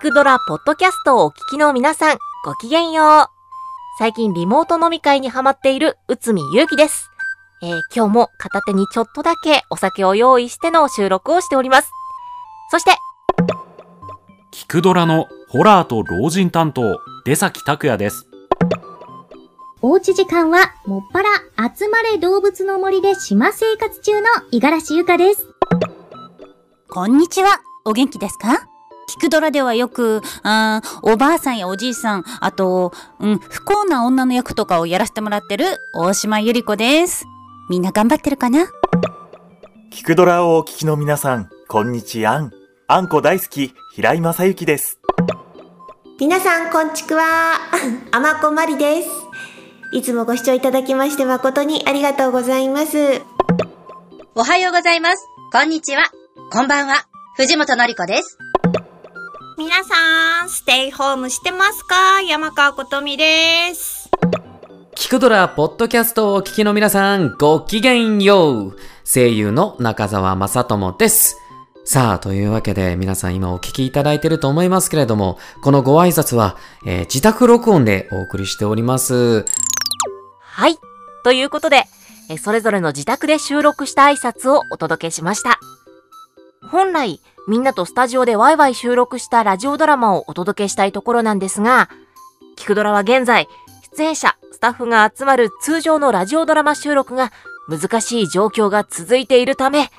くドラポッドキャストをお聞きの皆さん、ごきげんよう。最近リモート飲み会にハマっている内海祐希です。えー今日も片手にちょっとだけお酒を用意しての収録をしております。そして、キクドラのホラーと老人担当、出崎拓也です。おうち時間は、もっぱら、集まれ動物の森で島生活中の五十嵐ゆかです。こんにちは。お元気ですか？キクドラではよく、あーおばあさんやおじいさん、あと、うん、不幸な女の役とかをやらせてもらってる大島ゆり子です。みんな頑張ってるかな？キクドラをお聞きの皆さん、こんにちはん。あんこ大好き、平井正幸です。皆さん、こんちくわ。あまこまりです。いつもご視聴いただきまして誠にありがとうございます。おはようございます。こんにちは。こんばんは。藤本のり子です。皆さん、ステイホームしてますか？山川ことみです。キクドラポッドキャストをお聞きの皆さん、ごきげんよう。声優の中澤正智です。さあ、というわけで皆さん今お聞きいただいていると思いますけれども、このご挨拶は、えー自宅録音でお送りしております。はい。ということで、えそれぞれの自宅で収録した挨拶をお届けしました。本来、みんなとスタジオでワイワイ収録したラジオドラマをお届けしたいところなんですが、キクドラは現在、出演者、スタッフが集まる通常のラジオドラマ収録が難しい状況が続いているため、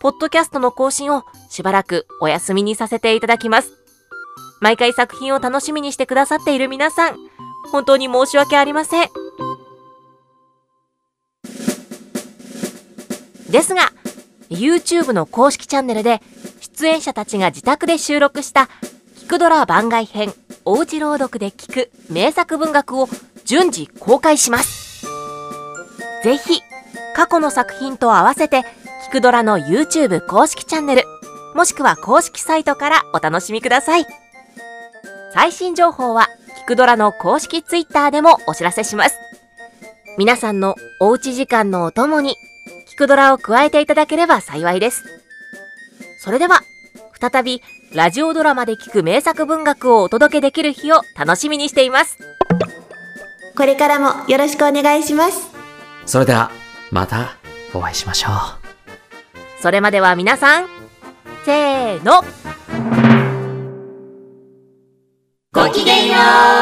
ポッドキャストの更新をしばらくお休みにさせていただきます。毎回作品を楽しみにしてくださっている皆さん、本当に申し訳ありません。ですが、YouTube の公式チャンネルで出演者たちが自宅で収録したキクドラ番外編おうち朗読で聞く名作文学を順次公開します。ぜひ過去の作品と合わせてキクドラの YouTube 公式チャンネルもしくは公式サイトからお楽しみください。最新情報はキクドラの公式 Twitter でもお知らせします。皆さんのおうち時間のお供にキクドラを加えていただければ幸いです。それでは、再びラジオドラマで聞く名作文学をお届けできる日を楽しみにしています。これからもよろしくお願いします。それでは、またお会いしましょう。それまでは皆さん、せーの、ごきげんよう。ごきげんよう。